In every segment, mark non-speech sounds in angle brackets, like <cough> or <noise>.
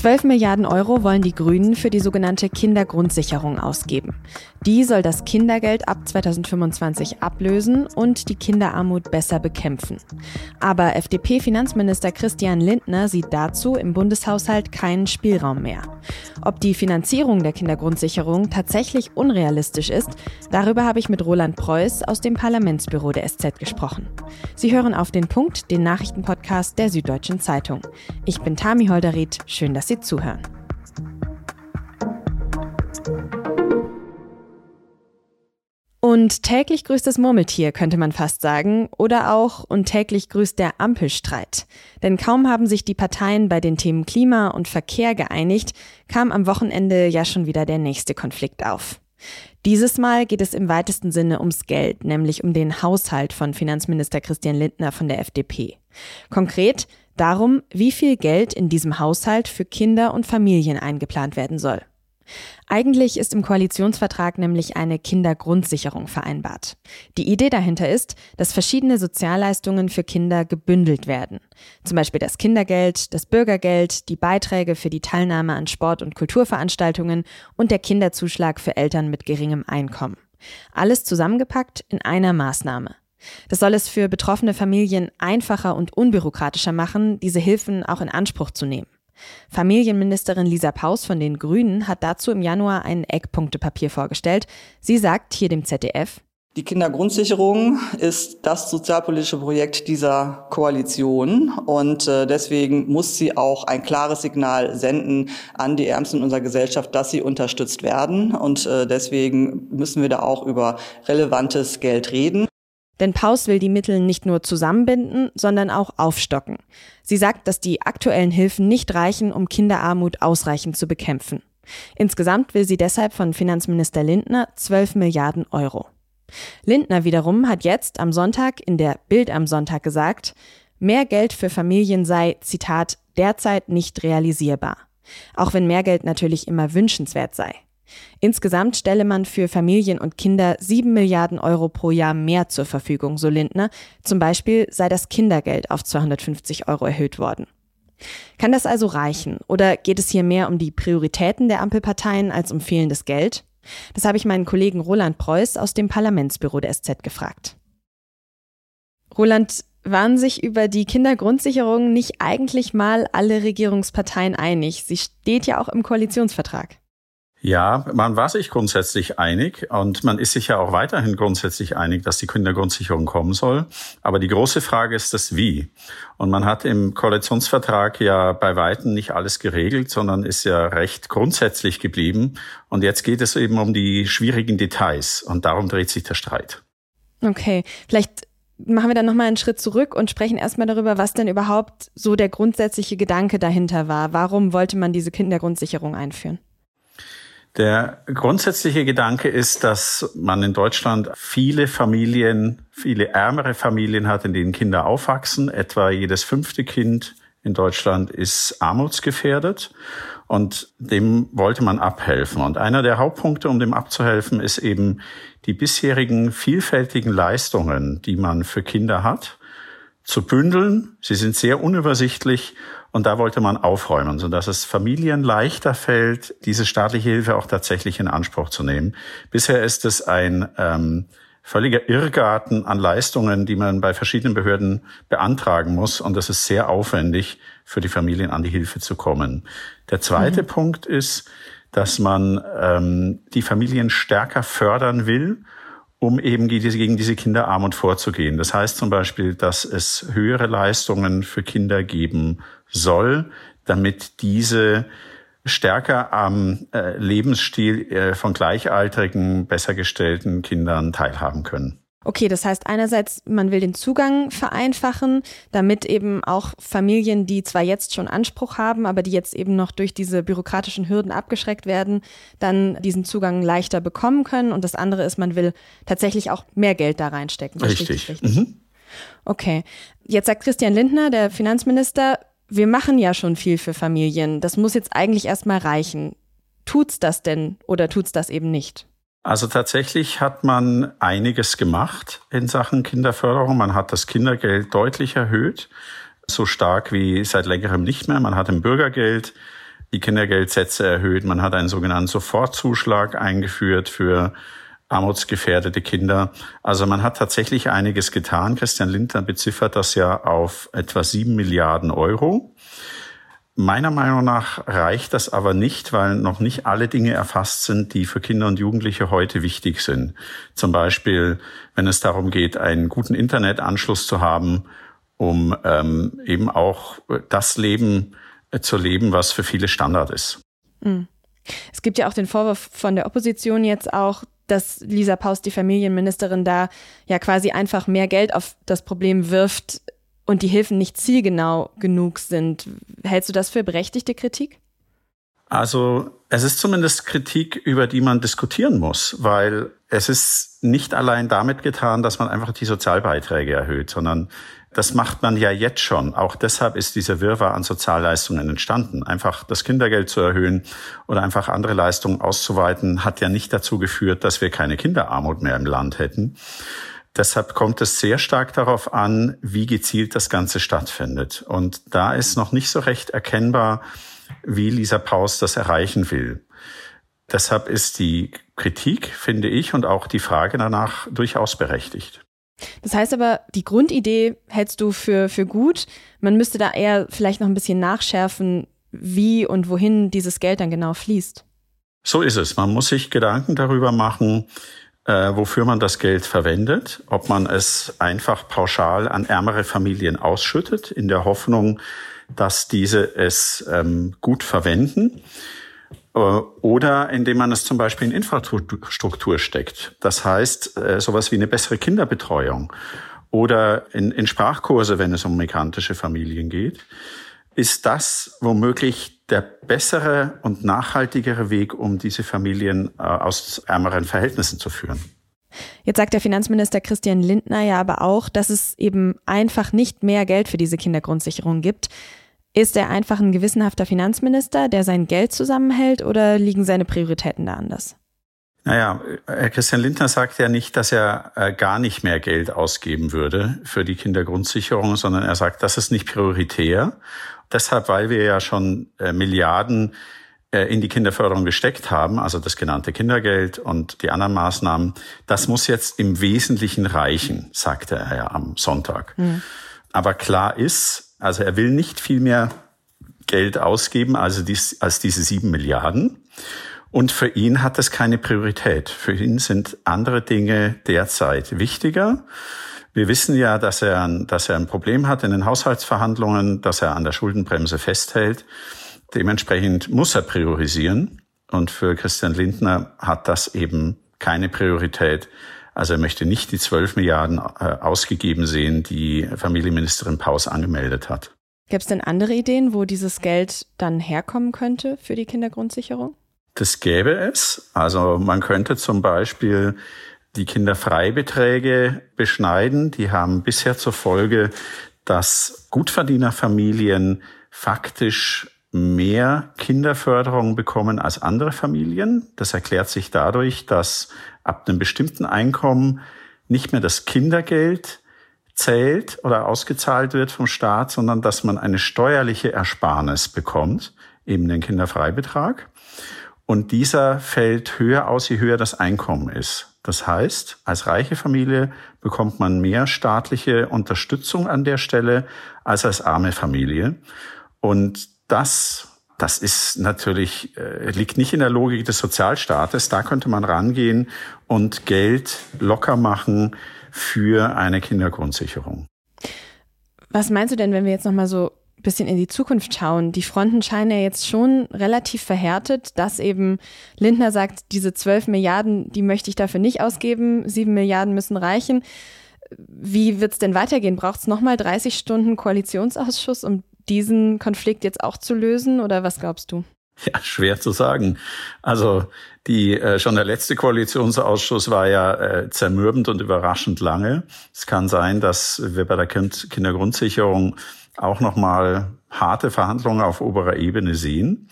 12 Milliarden Euro wollen die Grünen für die sogenannte Kindergrundsicherung ausgeben. Die soll das Kindergeld ab 2025 ablösen und die Kinderarmut besser bekämpfen. Aber FDP-Finanzminister Christian Lindner sieht dazu im Bundeshaushalt keinen Spielraum mehr. Ob die Finanzierung der Kindergrundsicherung tatsächlich unrealistisch ist, darüber habe ich mit Roland Preuß aus dem Parlamentsbüro der SZ gesprochen. Sie hören auf den Punkt, den Nachrichtenpodcast der Süddeutschen Zeitung. Ich bin Tami Holderried. Schön, dass Sie zuhören. Und täglich grüßt das Murmeltier, könnte man fast sagen, oder auch und täglich grüßt der Ampelstreit. Denn kaum haben sich die Parteien bei den Themen Klima und Verkehr geeinigt, kam am Wochenende ja schon wieder der nächste Konflikt auf. Dieses Mal geht es im weitesten Sinne ums Geld, nämlich um den Haushalt von Finanzminister Christian Lindner von der FDP. Konkret darum, wie viel Geld in diesem Haushalt für Kinder und Familien eingeplant werden soll. Eigentlich ist im Koalitionsvertrag nämlich eine Kindergrundsicherung vereinbart. Die Idee dahinter ist, dass verschiedene Sozialleistungen für Kinder gebündelt werden. Zum Beispiel das Kindergeld, das Bürgergeld, die Beiträge für die Teilnahme an Sport- und Kulturveranstaltungen und der Kinderzuschlag für Eltern mit geringem Einkommen. Alles zusammengepackt in einer Maßnahme. Das soll es für betroffene Familien einfacher und unbürokratischer machen, diese Hilfen auch in Anspruch zu nehmen. Familienministerin Lisa Paus von den Grünen hat dazu im Januar ein Eckpunktepapier vorgestellt. Sie sagt hier dem ZDF, die Kindergrundsicherung ist das sozialpolitische Projekt dieser Koalition und äh, deswegen muss sie auch ein klares Signal senden an die Ärmsten unserer Gesellschaft, dass sie unterstützt werden und äh, deswegen müssen wir da auch über relevantes Geld reden. Denn Paus will die Mittel nicht nur zusammenbinden, sondern auch aufstocken. Sie sagt, dass die aktuellen Hilfen nicht reichen, um Kinderarmut ausreichend zu bekämpfen. Insgesamt will sie deshalb von Finanzminister Lindner 12 Milliarden Euro. Lindner wiederum hat jetzt am Sonntag in der Bild am Sonntag gesagt, mehr Geld für Familien sei, Zitat, derzeit nicht realisierbar. Auch wenn mehr Geld natürlich immer wünschenswert sei. Insgesamt stelle man für Familien und Kinder sieben Milliarden Euro pro Jahr mehr zur Verfügung, so Lindner. Zum Beispiel sei das Kindergeld auf 250 Euro erhöht worden. Kann das also reichen? Oder geht es hier mehr um die Prioritäten der Ampelparteien als um fehlendes Geld? Das habe ich meinen Kollegen Roland Preuß aus dem Parlamentsbüro der SZ gefragt. Roland, waren sich über die Kindergrundsicherung nicht eigentlich mal alle Regierungsparteien einig? Sie steht ja auch im Koalitionsvertrag. Ja, man war sich grundsätzlich einig und man ist sich ja auch weiterhin grundsätzlich einig, dass die Kindergrundsicherung kommen soll. Aber die große Frage ist das Wie. Und man hat im Koalitionsvertrag ja bei Weitem nicht alles geregelt, sondern ist ja recht grundsätzlich geblieben. Und jetzt geht es eben um die schwierigen Details und darum dreht sich der Streit. Okay, vielleicht machen wir dann nochmal einen Schritt zurück und sprechen erstmal darüber, was denn überhaupt so der grundsätzliche Gedanke dahinter war. Warum wollte man diese Kindergrundsicherung einführen? Der grundsätzliche Gedanke ist, dass man in Deutschland viele Familien, viele ärmere Familien hat, in denen Kinder aufwachsen. Etwa jedes fünfte Kind in Deutschland ist armutsgefährdet und dem wollte man abhelfen. Und einer der Hauptpunkte, um dem abzuhelfen, ist eben die bisherigen vielfältigen Leistungen, die man für Kinder hat, zu bündeln. Sie sind sehr unübersichtlich und da wollte man aufräumen, sodass es Familien leichter fällt, diese staatliche Hilfe auch tatsächlich in Anspruch zu nehmen. Bisher ist es ein ähm, völliger Irrgarten an Leistungen, die man bei verschiedenen Behörden beantragen muss. Und das ist sehr aufwendig für die Familien an die Hilfe zu kommen. Der zweite mhm. Punkt ist, dass man ähm, die Familien stärker fördern will um eben gegen diese Kinderarmut vorzugehen. Das heißt zum Beispiel, dass es höhere Leistungen für Kinder geben soll, damit diese stärker am äh, Lebensstil äh, von gleichaltrigen, besser gestellten Kindern teilhaben können. Okay, das heißt einerseits, man will den Zugang vereinfachen, damit eben auch Familien, die zwar jetzt schon Anspruch haben, aber die jetzt eben noch durch diese bürokratischen Hürden abgeschreckt werden, dann diesen Zugang leichter bekommen können. Und das andere ist, man will tatsächlich auch mehr Geld da reinstecken. Richtig. richtig? Mhm. Okay. Jetzt sagt Christian Lindner, der Finanzminister, wir machen ja schon viel für Familien. Das muss jetzt eigentlich erstmal reichen. Tut's das denn oder tut's das eben nicht? Also tatsächlich hat man einiges gemacht in Sachen Kinderförderung. Man hat das Kindergeld deutlich erhöht, so stark wie seit längerem nicht mehr. Man hat im Bürgergeld die Kindergeldsätze erhöht, man hat einen sogenannten Sofortzuschlag eingeführt für armutsgefährdete Kinder. Also man hat tatsächlich einiges getan. Christian Lindner beziffert das ja auf etwa sieben Milliarden Euro. Meiner Meinung nach reicht das aber nicht, weil noch nicht alle Dinge erfasst sind, die für Kinder und Jugendliche heute wichtig sind. Zum Beispiel, wenn es darum geht, einen guten Internetanschluss zu haben, um ähm, eben auch das Leben äh, zu leben, was für viele Standard ist. Hm. Es gibt ja auch den Vorwurf von der Opposition jetzt auch, dass Lisa Paus, die Familienministerin, da ja quasi einfach mehr Geld auf das Problem wirft und die Hilfen nicht zielgenau genug sind. Hältst du das für berechtigte Kritik? Also es ist zumindest Kritik, über die man diskutieren muss, weil es ist nicht allein damit getan, dass man einfach die Sozialbeiträge erhöht, sondern das macht man ja jetzt schon. Auch deshalb ist dieser Wirrwarr an Sozialleistungen entstanden. Einfach das Kindergeld zu erhöhen oder einfach andere Leistungen auszuweiten, hat ja nicht dazu geführt, dass wir keine Kinderarmut mehr im Land hätten. Deshalb kommt es sehr stark darauf an, wie gezielt das Ganze stattfindet. Und da ist noch nicht so recht erkennbar, wie Lisa Paus das erreichen will. Deshalb ist die Kritik, finde ich, und auch die Frage danach durchaus berechtigt. Das heißt aber, die Grundidee hältst du für, für gut. Man müsste da eher vielleicht noch ein bisschen nachschärfen, wie und wohin dieses Geld dann genau fließt. So ist es. Man muss sich Gedanken darüber machen, äh, wofür man das Geld verwendet, ob man es einfach pauschal an ärmere Familien ausschüttet, in der Hoffnung, dass diese es ähm, gut verwenden äh, oder indem man es zum Beispiel in Infrastruktur steckt. Das heißt, äh, sowas wie eine bessere Kinderbetreuung oder in, in Sprachkurse, wenn es um migrantische Familien geht. Ist das womöglich der bessere und nachhaltigere Weg, um diese Familien äh, aus ärmeren Verhältnissen zu führen? Jetzt sagt der Finanzminister Christian Lindner ja aber auch, dass es eben einfach nicht mehr Geld für diese Kindergrundsicherung gibt. Ist er einfach ein gewissenhafter Finanzminister, der sein Geld zusammenhält oder liegen seine Prioritäten da anders? Naja, Herr Christian Lindner sagt ja nicht, dass er äh, gar nicht mehr Geld ausgeben würde für die Kindergrundsicherung, sondern er sagt, das ist nicht prioritär. Deshalb, weil wir ja schon äh, Milliarden äh, in die Kinderförderung gesteckt haben, also das genannte Kindergeld und die anderen Maßnahmen, das muss jetzt im Wesentlichen reichen, sagte er ja am Sonntag. Mhm. Aber klar ist, also er will nicht viel mehr Geld ausgeben also dies, als diese sieben Milliarden. Und für ihn hat das keine Priorität. Für ihn sind andere Dinge derzeit wichtiger. Wir wissen ja, dass er, dass er ein Problem hat in den Haushaltsverhandlungen, dass er an der Schuldenbremse festhält. Dementsprechend muss er priorisieren. Und für Christian Lindner hat das eben keine Priorität. Also er möchte nicht die 12 Milliarden äh, ausgegeben sehen, die Familienministerin Paus angemeldet hat. Gäbe es denn andere Ideen, wo dieses Geld dann herkommen könnte für die Kindergrundsicherung? Das gäbe es. Also man könnte zum Beispiel die Kinderfreibeträge beschneiden. Die haben bisher zur Folge, dass Gutverdienerfamilien faktisch mehr Kinderförderung bekommen als andere Familien. Das erklärt sich dadurch, dass ab einem bestimmten Einkommen nicht mehr das Kindergeld zählt oder ausgezahlt wird vom Staat, sondern dass man eine steuerliche Ersparnis bekommt, eben den Kinderfreibetrag. Und dieser fällt höher aus, je höher das Einkommen ist. Das heißt, als reiche Familie bekommt man mehr staatliche Unterstützung an der Stelle als als arme Familie. Und das das ist natürlich, äh, liegt nicht in der Logik des Sozialstaates. Da könnte man rangehen und Geld locker machen für eine Kindergrundsicherung. Was meinst du denn, wenn wir jetzt nochmal so bisschen in die Zukunft schauen? Die Fronten scheinen ja jetzt schon relativ verhärtet, dass eben Lindner sagt, diese 12 Milliarden, die möchte ich dafür nicht ausgeben, 7 Milliarden müssen reichen. Wie wird es denn weitergehen? Braucht es nochmal 30 Stunden Koalitionsausschuss, um diesen Konflikt jetzt auch zu lösen oder was glaubst du? Ja, schwer zu sagen. Also die äh, schon der letzte Koalitionsausschuss war ja äh, zermürbend und überraschend lange. Es kann sein, dass wir bei der kind Kindergrundsicherung auch noch mal harte Verhandlungen auf oberer Ebene sehen.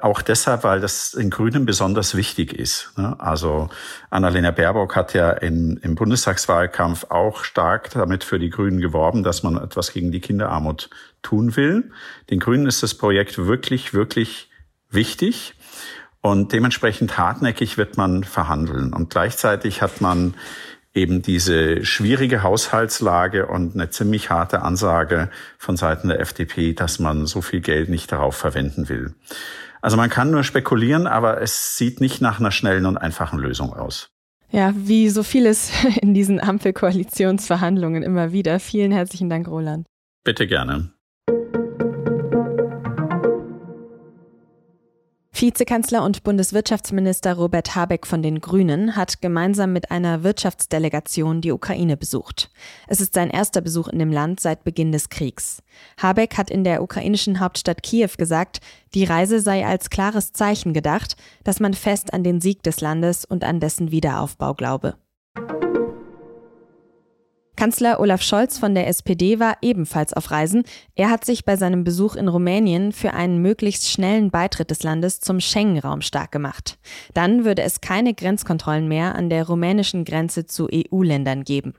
Auch deshalb, weil das den Grünen besonders wichtig ist. Ne? Also Annalena Baerbock hat ja in, im Bundestagswahlkampf auch stark damit für die Grünen geworben, dass man etwas gegen die Kinderarmut tun will. Den Grünen ist das Projekt wirklich, wirklich wichtig. Und dementsprechend hartnäckig wird man verhandeln. Und gleichzeitig hat man eben diese schwierige Haushaltslage und eine ziemlich harte Ansage von Seiten der FDP, dass man so viel Geld nicht darauf verwenden will. Also man kann nur spekulieren, aber es sieht nicht nach einer schnellen und einfachen Lösung aus. Ja, wie so vieles <laughs> in diesen Ampelkoalitionsverhandlungen immer wieder. Vielen herzlichen Dank, Roland. Bitte gerne. Vizekanzler und Bundeswirtschaftsminister Robert Habeck von den Grünen hat gemeinsam mit einer Wirtschaftsdelegation die Ukraine besucht. Es ist sein erster Besuch in dem Land seit Beginn des Kriegs. Habeck hat in der ukrainischen Hauptstadt Kiew gesagt, die Reise sei als klares Zeichen gedacht, dass man fest an den Sieg des Landes und an dessen Wiederaufbau glaube. Kanzler Olaf Scholz von der SPD war ebenfalls auf Reisen. Er hat sich bei seinem Besuch in Rumänien für einen möglichst schnellen Beitritt des Landes zum Schengen-Raum stark gemacht. Dann würde es keine Grenzkontrollen mehr an der rumänischen Grenze zu EU-Ländern geben.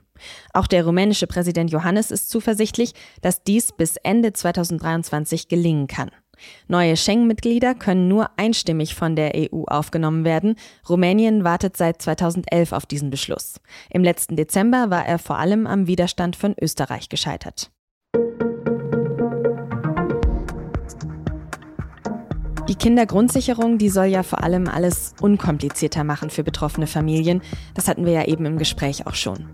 Auch der rumänische Präsident Johannes ist zuversichtlich, dass dies bis Ende 2023 gelingen kann. Neue Schengen-Mitglieder können nur einstimmig von der EU aufgenommen werden. Rumänien wartet seit 2011 auf diesen Beschluss. Im letzten Dezember war er vor allem am Widerstand von Österreich gescheitert. Die Kindergrundsicherung, die soll ja vor allem alles unkomplizierter machen für betroffene Familien. Das hatten wir ja eben im Gespräch auch schon.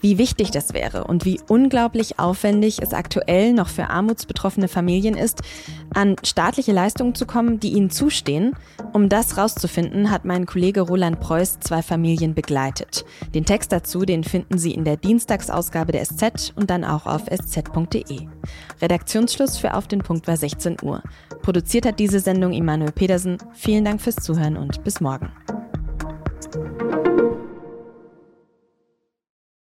Wie wichtig das wäre und wie unglaublich aufwendig es aktuell noch für armutsbetroffene Familien ist, an staatliche Leistungen zu kommen, die ihnen zustehen. Um das rauszufinden, hat mein Kollege Roland Preuß zwei Familien begleitet. Den Text dazu, den finden Sie in der Dienstagsausgabe der SZ und dann auch auf sz.de. Redaktionsschluss für Auf den Punkt war 16 Uhr. Produziert hat diese Sendung Immanuel Pedersen. Vielen Dank fürs Zuhören und bis morgen.